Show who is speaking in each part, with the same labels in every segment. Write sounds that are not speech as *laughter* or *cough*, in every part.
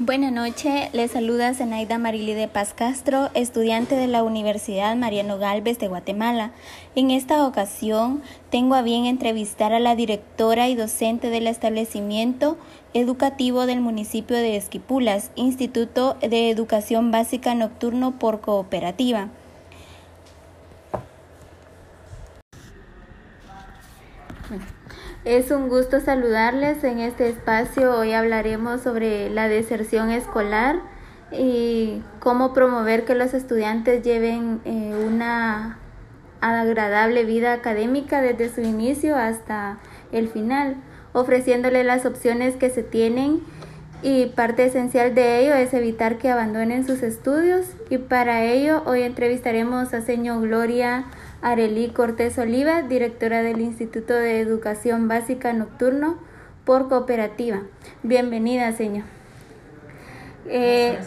Speaker 1: Buenas noches, les saluda Zenaida Marili de Paz Castro, estudiante de la Universidad Mariano Galvez de Guatemala. En esta ocasión tengo a bien entrevistar a la directora y docente del establecimiento educativo del municipio de Esquipulas, Instituto de Educación Básica Nocturno por Cooperativa. Es un gusto saludarles en este espacio. Hoy hablaremos sobre la deserción escolar y cómo promover que los estudiantes lleven eh, una agradable vida académica desde su inicio hasta el final, ofreciéndole las opciones que se tienen y parte esencial de ello es evitar que abandonen sus estudios y para ello hoy entrevistaremos a señor Gloria Arelí Cortés Oliva, directora del Instituto de Educación Básica Nocturno por Cooperativa. Bienvenida, señor. Eh,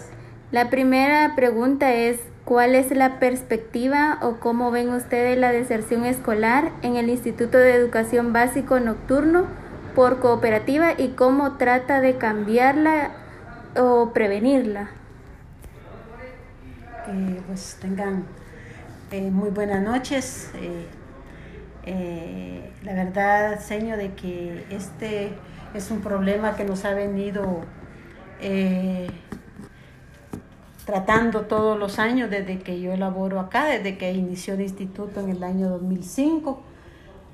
Speaker 1: la primera pregunta es, ¿cuál es la perspectiva o cómo ven ustedes la deserción escolar en el Instituto de Educación Básico Nocturno por Cooperativa y cómo trata de cambiarla o prevenirla?
Speaker 2: Eh, pues tengan eh, muy buenas noches. Eh, eh, la verdad, señor, de que este es un problema que nos ha venido tratando todos los años desde que yo elaboro acá, desde que inició el instituto en el año 2005.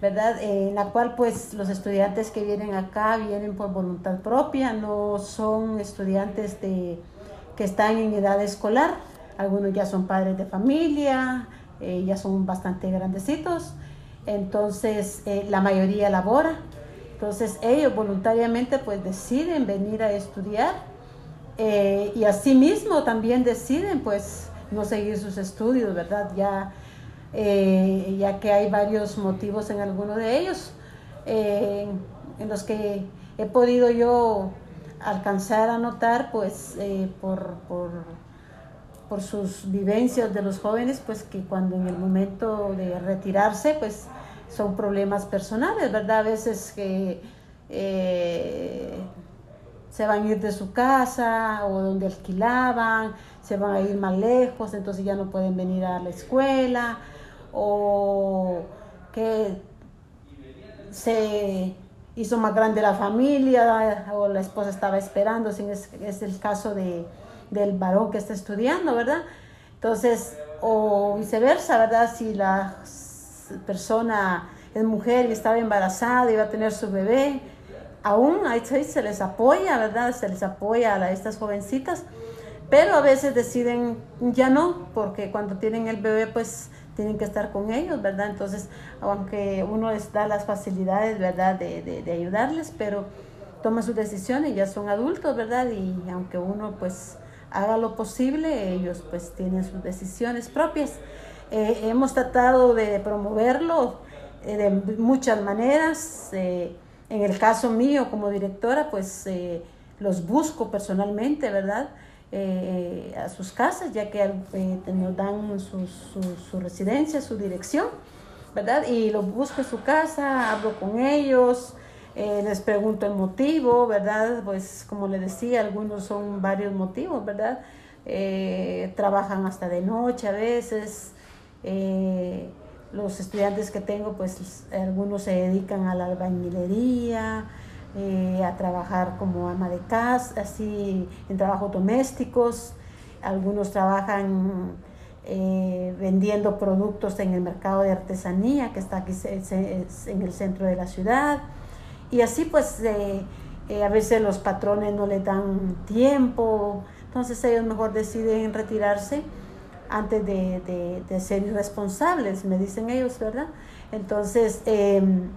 Speaker 2: ¿verdad? en la cual pues los estudiantes que vienen acá vienen por voluntad propia, no son estudiantes de, que están en edad escolar, algunos ya son padres de familia, eh, ya son bastante grandecitos, entonces eh, la mayoría labora, entonces ellos voluntariamente pues deciden venir a estudiar eh, y asimismo también deciden pues no seguir sus estudios, ¿verdad? Ya, ya que hay varios motivos en alguno de ellos en los que he podido yo alcanzar a notar pues por por sus vivencias de los jóvenes, pues que cuando en el momento de retirarse, pues son problemas personales, ¿verdad? A veces que eh, se van a ir de su casa o donde alquilaban, se van a ir más lejos, entonces ya no pueden venir a la escuela, o que se hizo más grande la familia o la esposa estaba esperando, es, el caso de del varón que está estudiando, ¿verdad? Entonces, o viceversa, ¿verdad? Si la persona es mujer y estaba embarazada y va a tener su bebé, aún ahí se les apoya, ¿verdad? Se les apoya a estas jovencitas, pero a veces deciden ya no, porque cuando tienen el bebé, pues tienen que estar con ellos, ¿verdad? Entonces, aunque uno les da las facilidades, ¿verdad? De, de, ayudarles, pero toma sus decisiones, ya son adultos, ¿verdad? Y aunque uno pues haga lo posible, ellos pues tienen sus decisiones propias. Eh, hemos tratado de promoverlo eh, de muchas maneras. Eh, en el caso mío como directora, pues los busco personalmente, ¿verdad? a sus casas, ya que nos dan su, su, residencia, su dirección, ¿verdad? Y los busco en su casa, hablo con ellos, eh, les pregunto el motivo, ¿verdad? Pues como le decía, algunos son varios motivos, ¿verdad? Eh, trabajan hasta de noche a veces. Eh, los estudiantes que tengo, pues algunos se dedican a la albañilería, a trabajar como ama de casa, así en trabajos domésticos. Algunos trabajan vendiendo productos en el mercado de artesanía que está aquí en el centro de la ciudad. Y así pues eh, eh, a veces los patrones no le dan tiempo, entonces ellos mejor deciden retirarse antes de, ser irresponsables, me dicen ellos, ¿verdad? Entonces, em,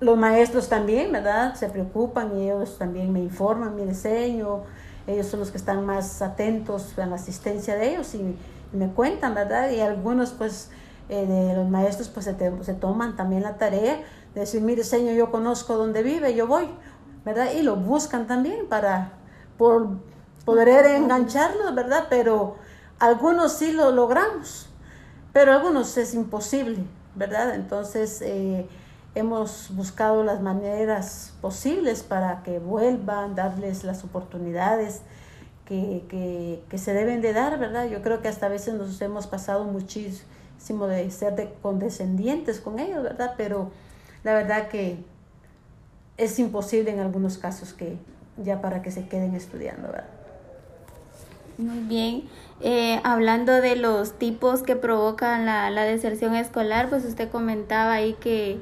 Speaker 2: los maestros también, ¿verdad? Se preocupan y ellos también me informan mi diseño, ellos son los que están más atentos a la asistencia de ellos y, me cuentan, ¿verdad? Y algunos, pues, eh, de los maestros, pues, se toman también la tarea decir, mire Señor, yo conozco dónde vive, yo voy, ¿verdad? Y lo buscan también para por poder engancharlos, ¿verdad? Pero algunos sí lo logramos, pero algunos es imposible, ¿verdad? Entonces, eh, hemos buscado las maneras posibles para que vuelvan, darles las oportunidades que, que, que, se deben de dar, ¿verdad? Yo creo que hasta a veces nos hemos pasado muchísimo de ser de condescendientes con ellos, ¿verdad? Pero la verdad que es imposible en algunos casos que ya para que se queden estudiando, ¿verdad?
Speaker 1: Muy bien. Eh, hablando de los tipos que provocan la, la deserción escolar, pues usted comentaba ahí que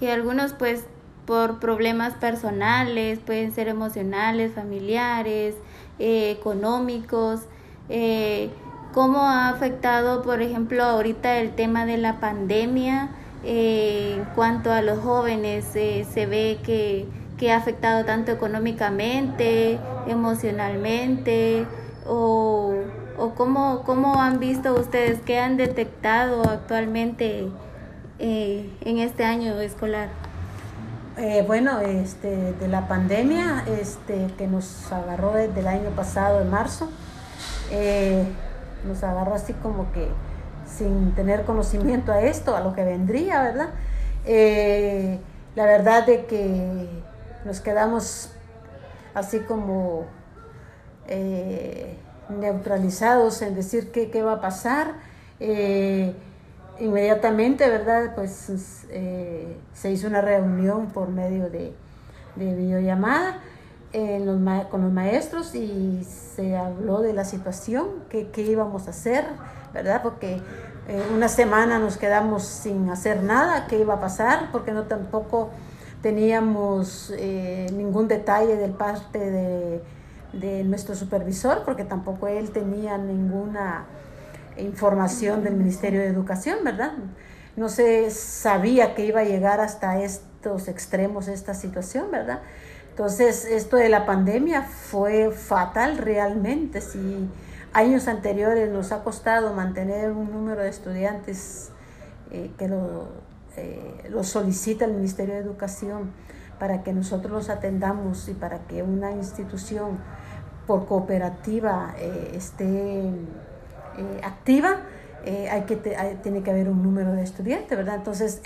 Speaker 1: que algunos pues por problemas personales, pueden ser emocionales, familiares, eh, económicos, eh, cómo ha afectado, por ejemplo, ahorita el tema de la pandemia eh, en cuanto a los jóvenes, se ve que, que, ha afectado tanto económicamente, emocionalmente, o, o cómo, cómo han visto ustedes, qué han detectado actualmente eh, en este año escolar?
Speaker 2: Eh, bueno, este, de la pandemia este, que nos agarró desde el año pasado, en marzo, eh, nos agarró así como que sin tener conocimiento a esto, a lo que vendría, ¿verdad? la verdad de que nos quedamos así como neutralizados en decir qué, qué va a pasar inmediatamente, ¿verdad? Pues eh, se hizo una reunión por medio de, videollamada con los maestros y se habló de la situación, qué, íbamos a hacer, ¿verdad? Porque eh, una semana nos quedamos sin hacer nada, qué iba a pasar, porque no tampoco teníamos eh, ningún detalle del parte de, de nuestro supervisor, porque tampoco él tenía ninguna información del Ministerio de Educación, ¿verdad? No se sabía que iba a llegar hasta estos extremos esta situación, ¿verdad? Entonces, esto de la pandemia fue fatal realmente. Si años anteriores nos ha costado mantener un número de estudiantes eh, que lo, eh, lo, solicita el Ministerio de Educación para que nosotros los atendamos y para que una institución por cooperativa eh, esté activa, hay que tiene que haber un número de estudiantes, ¿verdad? Entonces,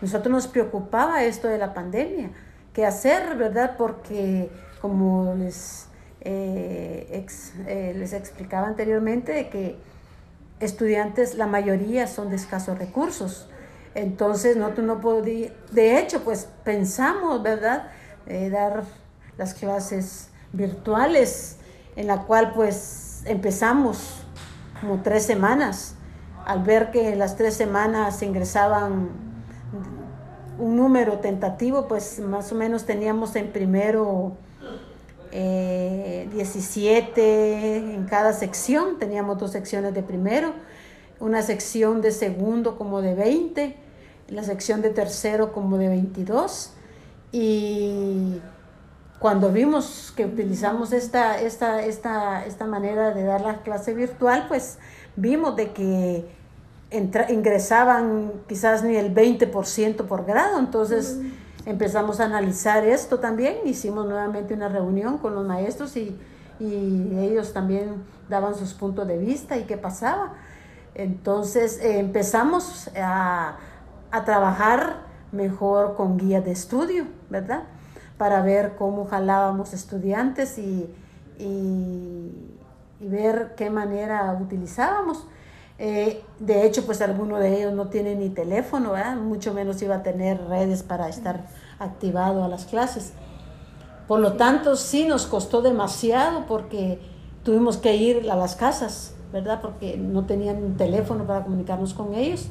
Speaker 2: nosotros nos preocupaba esto de la pandemia, qué hacer, ¿verdad? Porque como les, les explicaba anteriormente, de que estudiantes, la mayoría son de escasos recursos. Entonces, nosotros no podía, de hecho, pues pensamos, ¿verdad? dar las clases virtuales, en la cual pues empezamos como tres semanas. Al ver que en las tres semanas ingresaban un número tentativo, pues más o menos teníamos en primero 17 eh, en cada sección, teníamos dos secciones de primero, una sección de segundo como de 20, la sección de tercero como de 22 y cuando vimos que utilizamos esta, esta, esta, esta manera de dar la clase virtual, pues vimos de que ingresaban quizás ni el 20% por grado, entonces empezamos a analizar esto también, hicimos nuevamente una reunión con los maestros y, y ellos también daban sus puntos de vista y qué pasaba. Entonces eh, empezamos a, a trabajar mejor con guías de estudio, ¿verdad? para ver cómo jalábamos estudiantes y, y, ver qué manera utilizábamos. Eh, de hecho, pues alguno de ellos no tiene ni teléfono, mucho menos iba a tener redes para estar activado a las clases. Por lo tanto, sí nos costó demasiado porque tuvimos que ir a las casas, ¿verdad? Porque no tenían un teléfono para comunicarnos con ellos.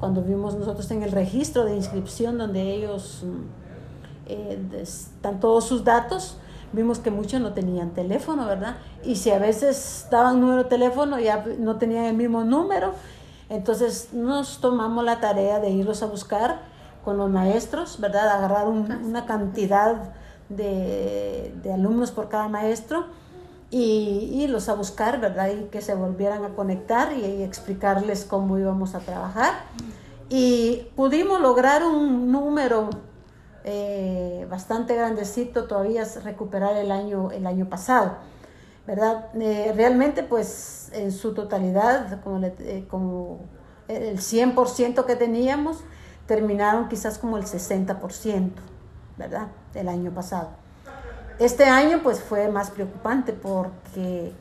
Speaker 2: Cuando vimos nosotros en el registro de inscripción donde ellos mm, eh, están todos sus datos, vimos que muchos no tenían teléfono, ¿verdad? Y si a veces daban número de teléfono, ya no tenían el mismo número. Entonces nos tomamos la tarea de irlos a buscar con los maestros, ¿verdad? Agarrar una cantidad de, de, alumnos por cada maestro y irlos a buscar, ¿verdad? Y que se volvieran a conectar y, y explicarles cómo íbamos a trabajar. Y pudimos lograr un número eh, bastante grandecito todavía recuperar el año, el año pasado. ¿verdad? Eh, realmente, pues en su totalidad, como, eh, como el 100% que teníamos, terminaron quizás como el 60%, ¿verdad? Del año pasado. Este año pues fue más preocupante porque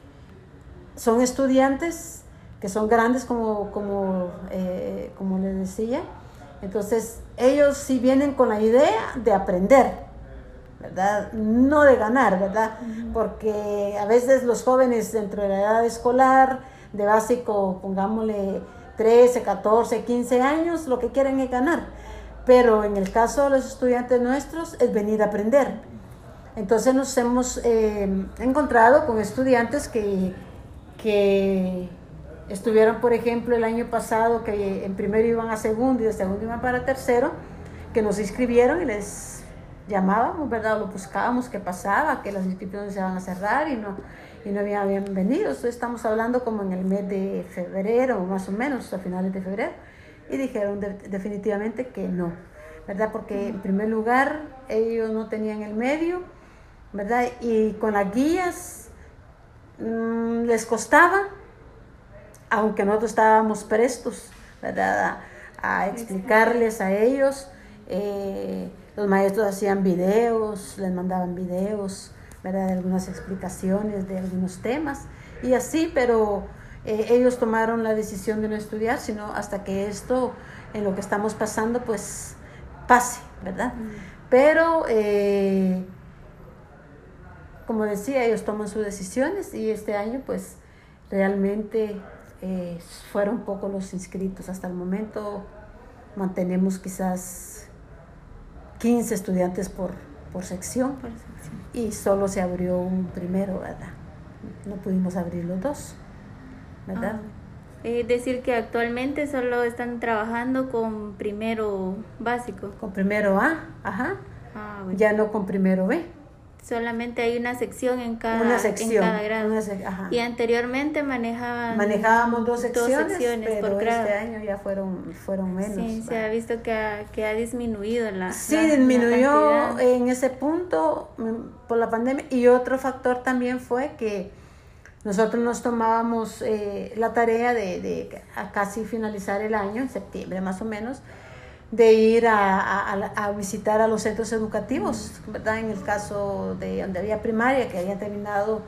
Speaker 2: son estudiantes que son grandes como, como, eh, como les decía. Entonces ellos sí vienen con la idea de aprender, ¿verdad? No de ganar, ¿verdad? Porque a veces los jóvenes dentro de la edad escolar, de básico, pongámosle 13, 14, 15 años, lo que quieren es ganar. Pero en el caso de los estudiantes nuestros es venir a aprender. Entonces nos hemos eh, encontrado con estudiantes que, que estuvieron, por ejemplo, el año pasado, que en primero iban a segundo y de segundo iban para tercero, que nos inscribieron y les llamábamos, ¿verdad? Lo buscábamos, qué pasaba, que las inscripciones se iban a cerrar y no, y no habían venido. estamos hablando como en el mes de febrero, más o menos, a finales de febrero, y dijeron definitivamente que no, ¿verdad? Porque en primer lugar ellos no tenían el medio, ¿verdad? Y con las guías mmm, les costaba, aunque nosotros estábamos prestos, ¿verdad? A, explicarles a ellos. Eh, los maestros hacían videos, les mandaban videos, ¿verdad? De algunas explicaciones de algunos temas y así, pero eh, ellos tomaron la decisión de no estudiar, sino hasta que esto, en lo que estamos pasando, pues pase, ¿verdad? Pero, eh, como decía, ellos toman sus decisiones y este año, pues realmente eh, fueron pocos los inscritos. Hasta el momento mantenemos quizás 15 estudiantes por, por sección. Por sección y solo se abrió un primero, ¿verdad? No pudimos abrir los dos, ¿verdad?
Speaker 1: Ah, es decir, que actualmente solo están trabajando con primero básico.
Speaker 2: Con primero A, ajá. Ah, ya no con primero B.
Speaker 1: Solamente hay una sección en cada, una sección, en cada grado. y anteriormente manejaban
Speaker 2: manejábamos dos secciones, pero por este año ya fueron fueron menos.
Speaker 1: Sí, se ha visto que ha, que ha disminuido la
Speaker 2: Sí, disminuyó en ese punto mm, por la pandemia y otro factor también fue que nosotros nos tomábamos eh, la tarea de, de a casi finalizar el año, en septiembre más o menos, de ir a, visitar a los centros educativos, ¿verdad? En el caso de donde había primaria, que habían terminado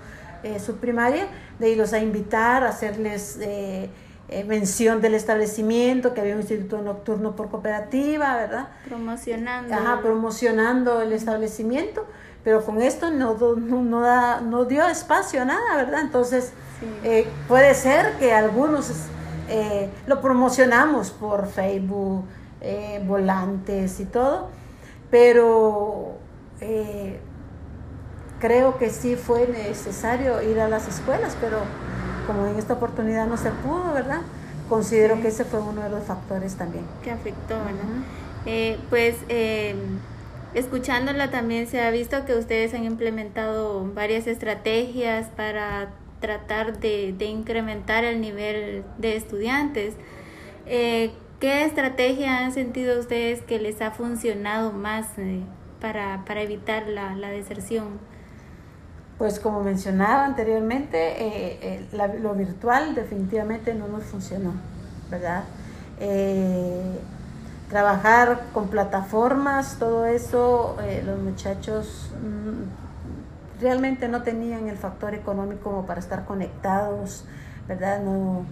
Speaker 2: eh, su primaria, de irlos a invitar, a hacerles eh, eh, mención del establecimiento, que había un instituto nocturno por cooperativa, ¿verdad?
Speaker 1: Promocionando.
Speaker 2: Ajá, promocionando el establecimiento, pero con esto no, no, da, no dio espacio a nada, ¿verdad? Entonces, puede ser que algunos lo promocionamos por Facebook, eh, volantes y todo, pero eh, creo que sí fue necesario ir a las escuelas, pero como en esta oportunidad no se pudo, ¿verdad? Considero que ese fue uno de los factores también.
Speaker 1: Que afectó, ¿verdad? Eh, pues em, escuchándola también se ha visto que ustedes han implementado varias estrategias para tratar de, de incrementar el nivel de estudiantes. Eh, ¿Qué estrategia han sentido ustedes que les ha funcionado más eh, para, evitar la, deserción?
Speaker 2: Pues como mencionaba anteriormente, eh, eh, lo virtual definitivamente no nos funcionó, ¿verdad? trabajar con plataformas, todo eso, los muchachos mm, realmente no tenían el factor económico como para estar conectados, ¿verdad? No,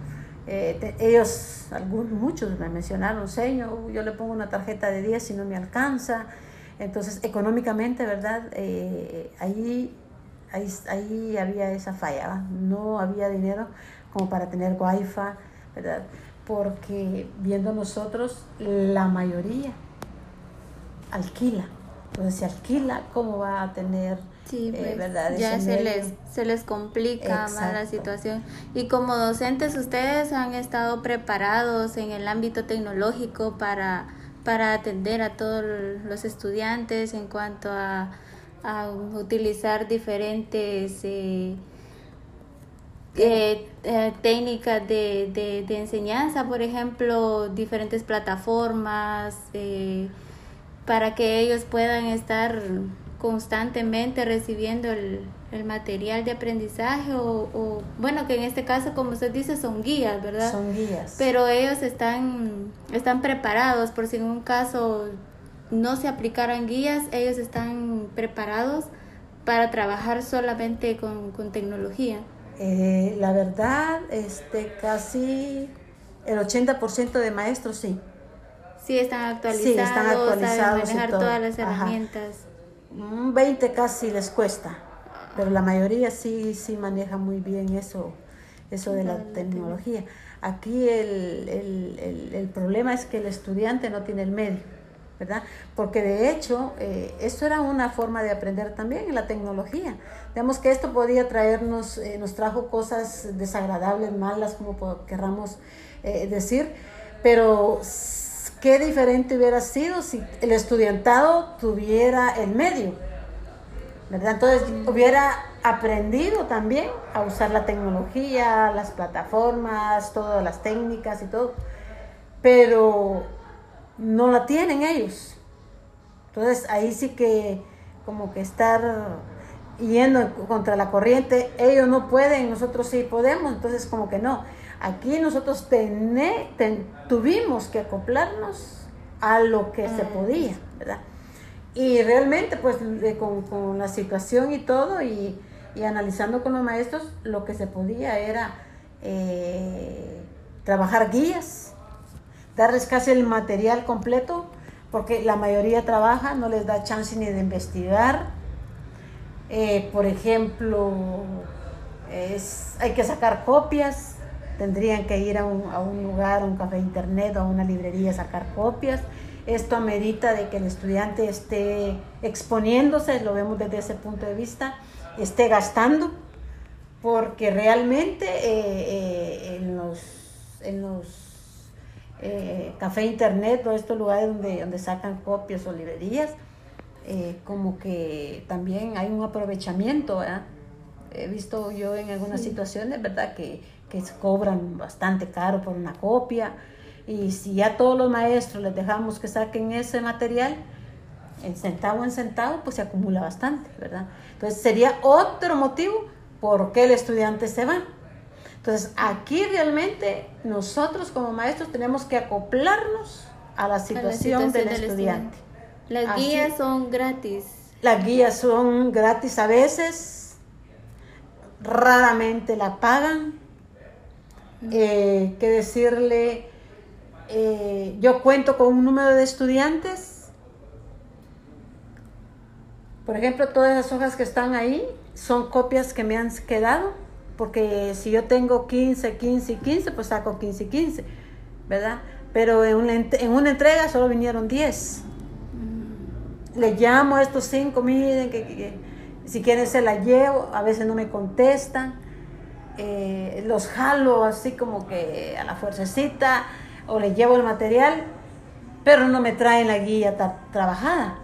Speaker 2: eh, ellos, algunos, muchos me mencionaron, señor, yo le pongo una tarjeta de 10 si no me alcanza. Entonces, económicamente, ¿verdad? Eh, ahí, ahí, ahí, había esa falla, no había dinero como para tener wifi, ¿verdad? Porque viendo nosotros, la mayoría alquila. Entonces, si alquila, ¿cómo va a tener
Speaker 1: Sí, eh, pues, ya se les, se les complica más la situación. Y como docentes, ustedes han estado preparados en el ámbito tecnológico para, para atender a todos los estudiantes en cuanto a, a utilizar diferentes eh, eh, técnicas de, de, de, enseñanza, por ejemplo, diferentes plataformas, para que ellos puedan estar constantemente recibiendo el, el material de aprendizaje o, o, bueno, que en este caso, como usted dice, son guías, ¿verdad?
Speaker 2: Son guías.
Speaker 1: Pero ellos están, están preparados por si en un caso no se aplicaran guías, ellos están preparados para trabajar solamente con, con tecnología.
Speaker 2: Eh, la verdad, este, casi el 80% de maestros sí.
Speaker 1: Sí, están actualizados, sí, están actualizados saben manejar todas las herramientas.
Speaker 2: Un 20 casi les cuesta, pero la mayoría sí, sí maneja muy bien eso, eso de la tecnología. Aquí el, el, el, el problema es que el estudiante no tiene el medio. ¿verdad? Porque de hecho, eh, esto era una forma de aprender también en la tecnología. Digamos que esto podía traernos, eh, nos trajo cosas desagradables, malas, como querramos eh, decir, pero qué diferente hubiera sido si el estudiantado tuviera el medio, ¿verdad? Entonces hubiera aprendido también a usar la tecnología, las plataformas, todas las técnicas y todo, pero no la tienen ellos. Entonces ahí sí que como que estar yendo contra la corriente, ellos no pueden, nosotros sí podemos, entonces como que no. Aquí nosotros tuvimos que acoplarnos a lo que se podía, ¿verdad? Y realmente pues con, la situación y todo y, analizando con los maestros, lo que se podía era eh, trabajar guías, darles casi el material completo, porque la mayoría trabaja, no les da chance ni de investigar. Eh, por ejemplo, es, hay que sacar copias, tendrían que ir a un, a un lugar, a un café internet o a una librería a sacar copias. Esto amerita de que el estudiante esté exponiéndose, lo vemos desde ese punto de vista, esté gastando, porque realmente eh, eh, en, los, en los eh, café internet, todos estos lugares donde, donde sacan copias o librerías, eh, como que también hay un aprovechamiento, ¿verdad? He visto yo en algunas situaciones, ¿verdad? Que, que cobran bastante caro por una copia. Y si ya todos los maestros les dejamos que saquen ese material, en centavo en centavo, pues se acumula bastante, ¿verdad? Entonces sería otro motivo por qué el estudiante se va. Entonces, aquí realmente nosotros como maestros tenemos que acoplarnos a la situación, del, estudiante.
Speaker 1: Las guías son gratis.
Speaker 2: Las guías son gratis a veces, raramente la pagan. Eh, que decirle, eh, yo cuento con un número de estudiantes. Por ejemplo, todas las hojas que están ahí son copias que me han quedado porque si yo tengo 15, 15 y 15, pues saco 15 y 15, ¿verdad? Pero en una, en una entrega solo vinieron 10. Le llamo a estos 5, miren, que, si quieren se la llevo, a veces no me contestan, eh, los jalo así como que a la fuercecita, o le llevo el material, pero no me traen la guía trabajada.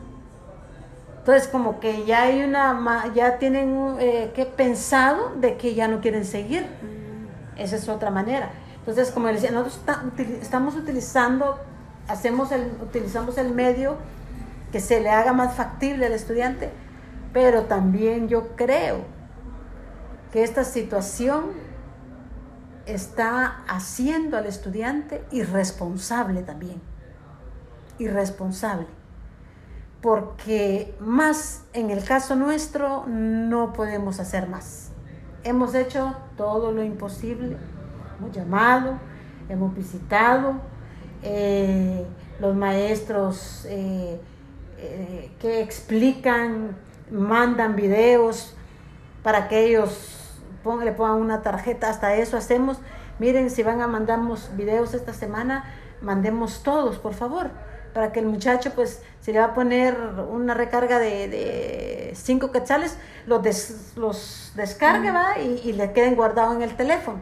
Speaker 2: Entonces como que ya hay una, ya tienen eh, que pensado de que ya no quieren seguir. Mm. Esa es otra manera. Entonces como decía, nosotros estamos utilizando, hacemos el, utilizamos el medio que se le haga más factible al estudiante, pero también yo creo que esta situación está haciendo al estudiante irresponsable también. Irresponsable porque más en el caso nuestro no podemos hacer más. Hemos hecho todo lo imposible, hemos llamado, hemos visitado, eh, los maestros eh, eh, que explican, mandan videos para que ellos le pongan una tarjeta, hasta eso hacemos. Miren, si van a mandarnos videos esta semana, mandemos todos, por favor para que el muchacho, pues, si le va a poner una recarga de, de cinco quetzales, los, los descargue, ¿va? Y, le queden guardados en el teléfono.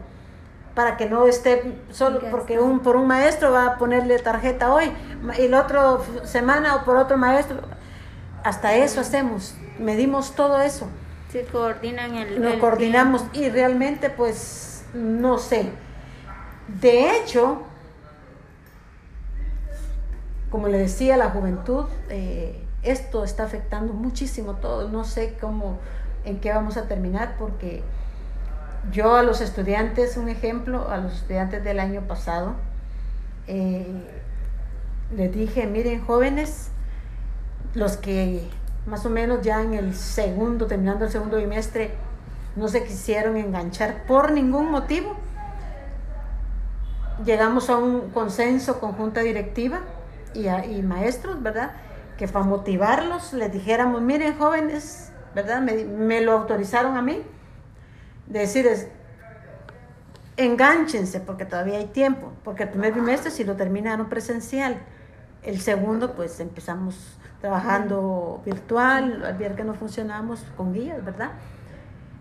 Speaker 2: Para que no esté solo, porque un, por un maestro va a ponerle tarjeta hoy, y la otra semana o por otro maestro. Hasta eso hacemos, medimos todo eso.
Speaker 1: Sí, coordinan el.
Speaker 2: Lo coordinamos y realmente, pues, no sé. De hecho, como le decía, la juventud eh, esto está afectando muchísimo todo. No sé cómo, en qué vamos a terminar, porque yo a los estudiantes, un ejemplo, a los estudiantes del año pasado, eh, les dije, miren jóvenes, los que más o menos ya en el segundo, terminando el segundo bimestre, no se quisieron enganchar por ningún motivo, llegamos a un consenso con junta directiva y, maestros, ¿verdad? Que para motivarlos les dijéramos, miren jóvenes, ¿verdad? Me, me lo autorizaron a mí, de decirles, enganchense porque todavía hay tiempo, porque el primer bimestre si lo terminaron presencial, el segundo pues empezamos trabajando virtual, al ver que no funcionamos con guías, ¿verdad?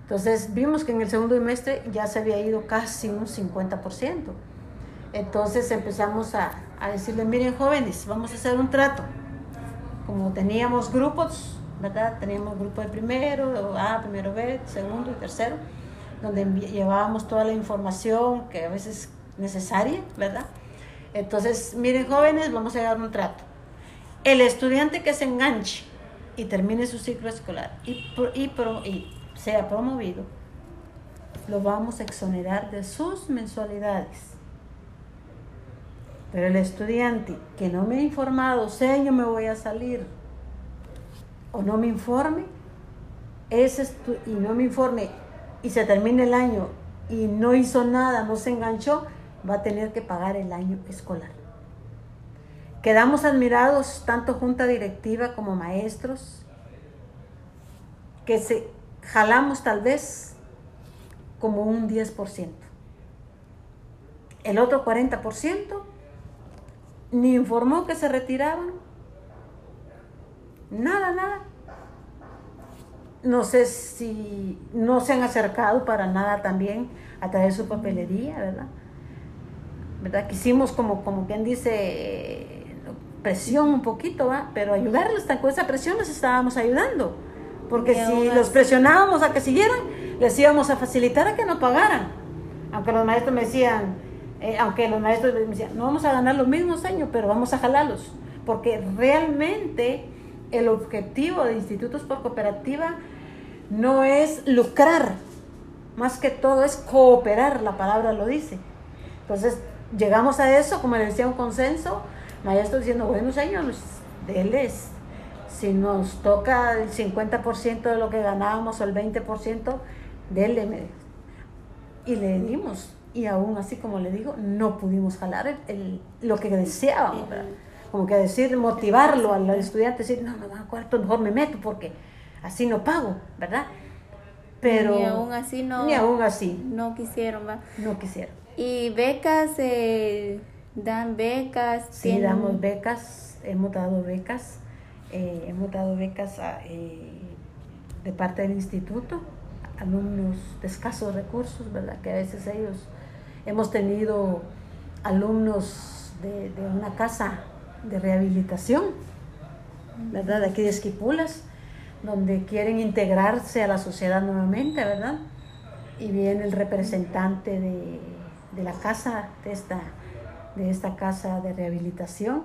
Speaker 2: Entonces vimos que en el segundo bimestre ya se había ido casi un 50%. Entonces empezamos a, a decirle, miren jóvenes, vamos a hacer un trato. Como teníamos grupos, ¿verdad? Teníamos grupo de primero, A, primero B, segundo y tercero, donde llevábamos toda la información que a veces es necesaria, ¿verdad? Entonces, miren jóvenes, vamos a dar un trato. El estudiante que se enganche y termine su ciclo escolar y, sea promovido, lo vamos a exonerar de sus mensualidades pero el estudiante que no me ha informado, sé yo me voy a salir, o no me informe, ese y no me informe y se termina el año y no hizo nada, no se enganchó, va a tener que pagar el año escolar. Quedamos admirados, tanto junta directiva como maestros, que se jalamos tal vez como un 10%. El otro 40% ni informó que se retiraban. Nada, nada. No sé si no se han acercado para nada también a traer su papelería, ¿verdad? ¿Verdad? Quisimos como, como quien dice, presión un poquito, ¿va? Pero ayudarles, con esa presión les estábamos ayudando. Porque si los presionábamos a que siguieran, les íbamos a facilitar a que no pagaran. Aunque los maestros me decían, eh, aunque los maestros me decían, no vamos a ganar los mismos años, pero vamos a jalarlos, porque realmente el objetivo de institutos por cooperativa no es lucrar, más que todo es cooperar, la palabra lo dice. Entonces, llegamos a eso, como le decía, un consenso, maestros diciendo, buenos años, déles. Si nos toca el 50% de lo que ganábamos o el 20%, déle. Y le dimos y aún así, como le digo, no pudimos jalar el, lo que deseábamos, Como que decir, motivarlo al estudiante, decir, no, no, cuarto mejor me meto porque así no pago, ¿verdad?
Speaker 1: Pero... Ni aún así no...
Speaker 2: Ni aún así.
Speaker 1: No quisieron, ¿va?
Speaker 2: No quisieron.
Speaker 1: ¿Y becas? Eh, ¿Dan becas?
Speaker 2: Sí, damos becas, hemos dado becas, eh, hemos dado becas eh, de parte del instituto, alumnos de escasos recursos, ¿verdad? Que a veces ellos Hemos tenido alumnos de, una casa de rehabilitación, ¿verdad? De aquí de Esquipulas, donde quieren integrarse a la sociedad nuevamente, ¿verdad? Y viene el representante de, la casa, de esta, de esta casa de rehabilitación,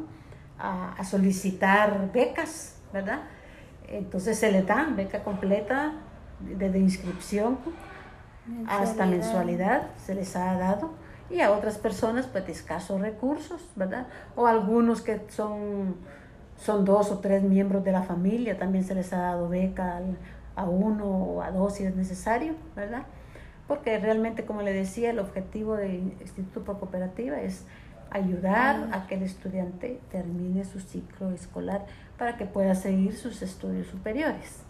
Speaker 2: a, a solicitar becas, ¿verdad? Entonces se le dan beca completa desde inscripción hasta mensualidad se les ha dado y a otras personas pues de escasos recursos, ¿verdad? O algunos que son, son dos o tres miembros de la familia, también se les ha dado beca a uno o a dos si es necesario, ¿verdad? Porque realmente, como le decía, el objetivo del Instituto por Cooperativa es ayudar a que el estudiante termine su ciclo escolar para que pueda seguir sus estudios superiores.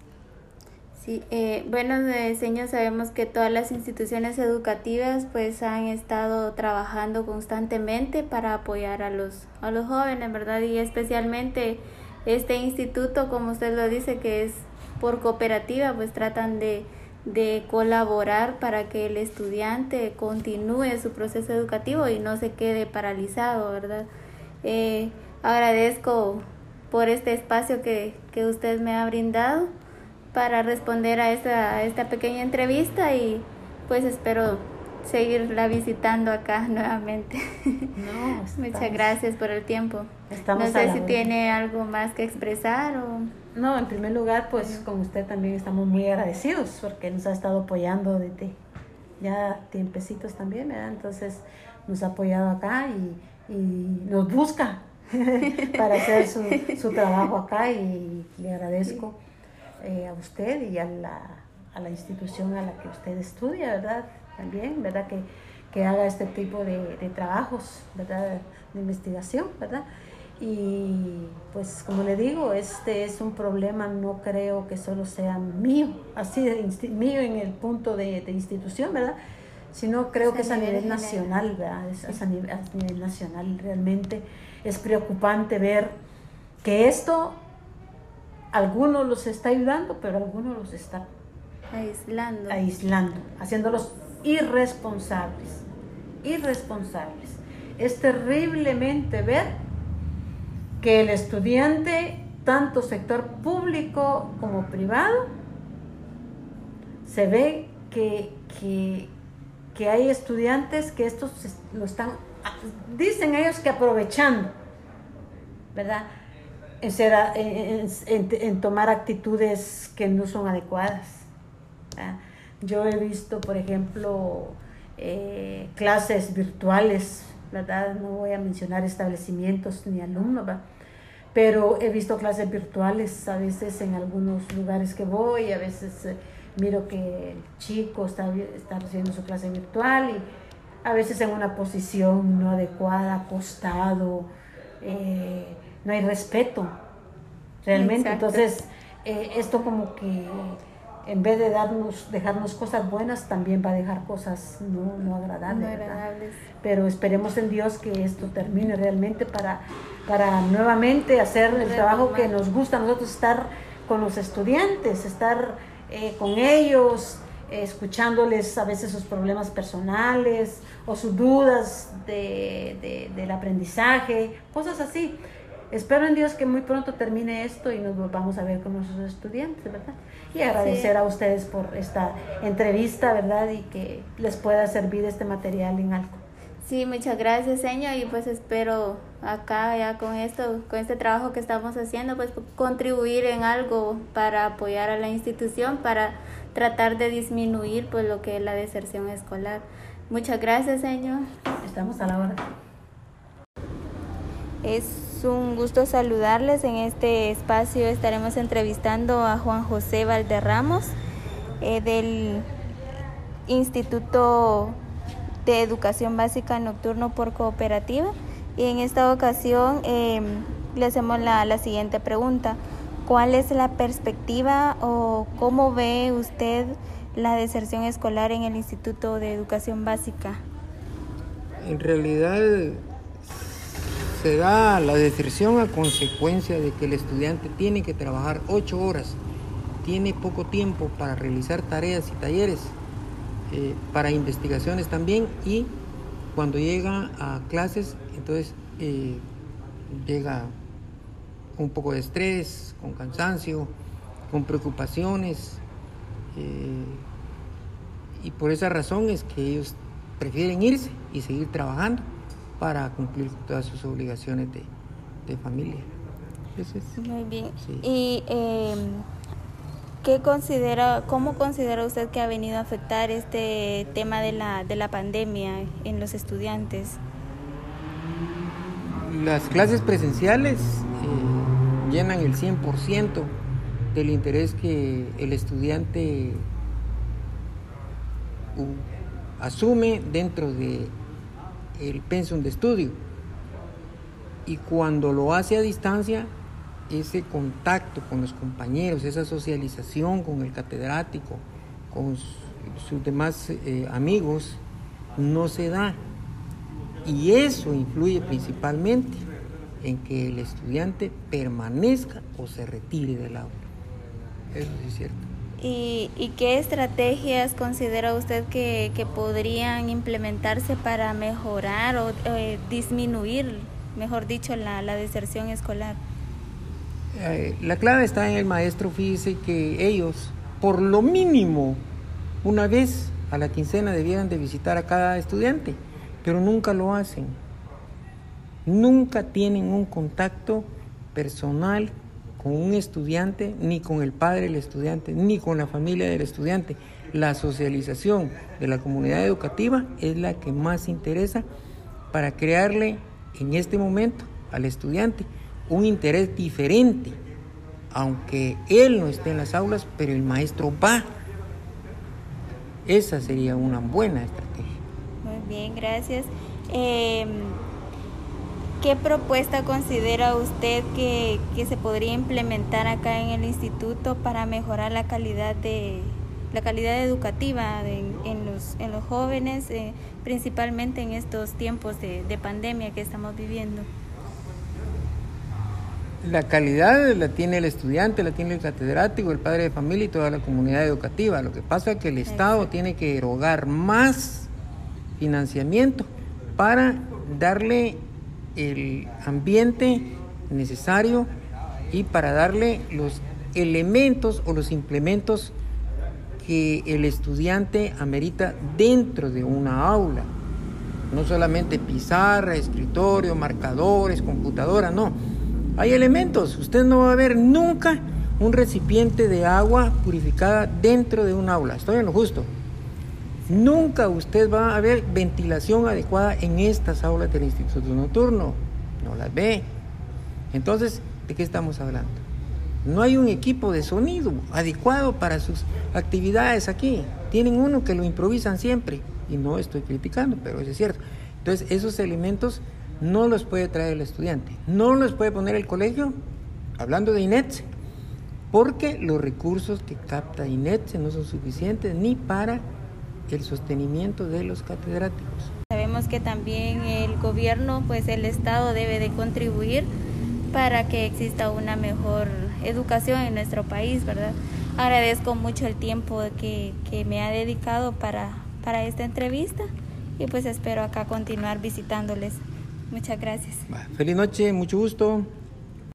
Speaker 1: Sí, eh, bueno, señor, sabemos que todas las instituciones educativas pues han estado trabajando constantemente para apoyar a los, a los jóvenes, ¿verdad? Y especialmente este instituto, como usted lo dice, que es por cooperativa, pues tratan de, de colaborar para que el estudiante continúe su proceso educativo y no se quede paralizado, ¿verdad? Eh, agradezco por este espacio que, que usted me ha brindado para responder a esta, esta pequeña entrevista y pues espero seguirla visitando acá *laughs* nuevamente. *laughs* Muchas gracias por el tiempo. no sé si tiene algo más que expresar o...
Speaker 2: No, en primer lugar, pues con usted también estamos muy agradecidos porque nos ha estado apoyando desde ya tiempecitos también, ¿verdad? Entonces nos ha apoyado acá y, y nos busca *laughs* para hacer su, su, trabajo acá y le agradezco eh, a usted y a la, a la institución a la que usted estudia, ¿verdad? También, ¿verdad? Que, que haga este tipo de, de trabajos, ¿verdad? De investigación, ¿verdad? Y pues como le digo, este es un problema, no creo que solo sea mío, así de mío en el punto de, de institución, ¿verdad? Sino creo que es a nivel nacional, ¿verdad? Es, a, nivel, a nivel nacional realmente. Es preocupante ver que esto algunos los está ayudando, pero algunos los está
Speaker 1: aislando,
Speaker 2: aislando haciéndolos irresponsables, irresponsables. Es terriblemente ver que el estudiante, tanto sector público como privado, se ve que, que, que hay estudiantes que estos lo están, dicen ellos que aprovechando, ¿verdad? En, ser, en, en, en tomar actitudes que no son adecuadas. Yo he visto, por ejemplo, eh, clases virtuales, ¿verdad? No voy a mencionar establecimientos ni alumnos, ¿verdad? pero he visto clases virtuales a veces en algunos lugares que voy, a veces eh, miro que el chico está, está recibiendo su clase virtual y a veces en una posición no adecuada, acostado, eh, no hay respeto realmente. Exacto. Entonces, eh, esto como que en vez de darnos, dejarnos cosas buenas, también va a dejar cosas no, no agradables.
Speaker 1: No agradables.
Speaker 2: Pero esperemos en Dios que esto termine realmente para, para nuevamente hacer el trabajo que nos gusta a nosotros, estar con los estudiantes, estar eh, con ellos, eh, escuchándoles a veces sus problemas personales o sus dudas de, de, del aprendizaje, cosas así. Espero en Dios que muy pronto termine esto y nos volvamos a ver con nuestros estudiantes, ¿verdad? Y agradecer sí. a ustedes por esta entrevista, ¿verdad? Y que les pueda servir este material en algo.
Speaker 1: Sí, muchas gracias, señor, y pues espero acá ya con esto, con este trabajo que estamos haciendo, pues contribuir en algo para apoyar a la institución, para tratar de disminuir pues lo que es la deserción escolar. Muchas gracias, señor.
Speaker 2: Estamos a la hora.
Speaker 1: Es un gusto saludarles. En este espacio estaremos entrevistando a Juan José Valderramos eh, del Instituto de Educación Básica Nocturno por Cooperativa. Y en esta ocasión eh, le hacemos la siguiente pregunta. ¿Cuál es la perspectiva o cómo ve usted la deserción escolar en el Instituto de Educación Básica?
Speaker 3: En realidad se da la deserción a consecuencia de que el estudiante tiene que trabajar ocho horas, tiene poco tiempo para realizar tareas y talleres, eh, para investigaciones también y cuando llega a clases, entonces eh, llega con un poco de estrés, con cansancio, con preocupaciones eh, y por esa razón es que ellos prefieren irse y seguir trabajando para cumplir todas sus obligaciones de, de familia.
Speaker 1: Eso es. Muy bien. Sí. ¿Y eh, qué considera, cómo considera usted que ha venido a afectar este tema de la, de la pandemia en los estudiantes?
Speaker 3: Las clases presenciales eh, llenan el 100% del interés que el estudiante uh, asume dentro de el pensum de estudio. Y cuando lo hace a distancia, ese contacto con los compañeros, esa socialización con el catedrático, con sus demás eh, amigos, no se da. Y eso influye principalmente en que el estudiante permanezca o se retire del aula. Eso sí es cierto.
Speaker 1: ¿Y, y qué estrategias considera usted que, podrían implementarse para mejorar o eh, disminuir, mejor dicho, la, la deserción escolar?
Speaker 3: Eh, la clave está en el maestro. Fíjese que ellos, por lo mínimo, una vez a la quincena debieran de visitar a cada estudiante, pero nunca lo hacen. Nunca tienen un contacto personal con un estudiante, ni con el padre del estudiante, ni con la familia del estudiante. La socialización de la comunidad educativa es la que más interesa para crearle en este momento al estudiante un interés diferente, aunque él no esté en las aulas, pero el maestro va. Esa sería una buena estrategia.
Speaker 1: Muy bien, gracias. Em, ¿Qué propuesta considera usted que, se podría implementar acá en el instituto para mejorar la calidad de la calidad educativa en, los, en los jóvenes, eh, principalmente en estos tiempos de, de pandemia que estamos viviendo?
Speaker 3: La calidad la tiene el estudiante, la tiene el catedrático, el padre de familia y toda la comunidad educativa. Lo que pasa es que el Estado tiene que erogar más financiamiento para darle el ambiente necesario y para darle los elementos o los implementos que el estudiante amerita dentro de una aula. No solamente pizarra, escritorio, marcadores, computadora, no. Hay elementos. Usted no va a ver nunca un recipiente de agua purificada dentro de un aula. Estoy en lo justo. Nunca usted va a ver ventilación adecuada en estas aulas del Instituto Nocturno. No las ve. Entonces, ¿de qué estamos hablando? No hay un equipo de sonido adecuado para sus actividades aquí. Tienen uno que lo improvisan siempre. Y no estoy criticando, pero eso es cierto. Entonces, esos elementos no los puede traer el estudiante. No los puede poner el colegio, hablando de INETSE, porque los recursos que capta INETSE no son suficientes ni para el sostenimiento de los catedráticos.
Speaker 1: Sabemos que también el gobierno, pues el Estado debe de contribuir para que exista una mejor educación en nuestro país, ¿verdad? Agradezco mucho el tiempo que, que me ha dedicado para, para esta entrevista y pues espero acá continuar visitándoles. Muchas gracias.
Speaker 3: Feliz noche, mucho gusto.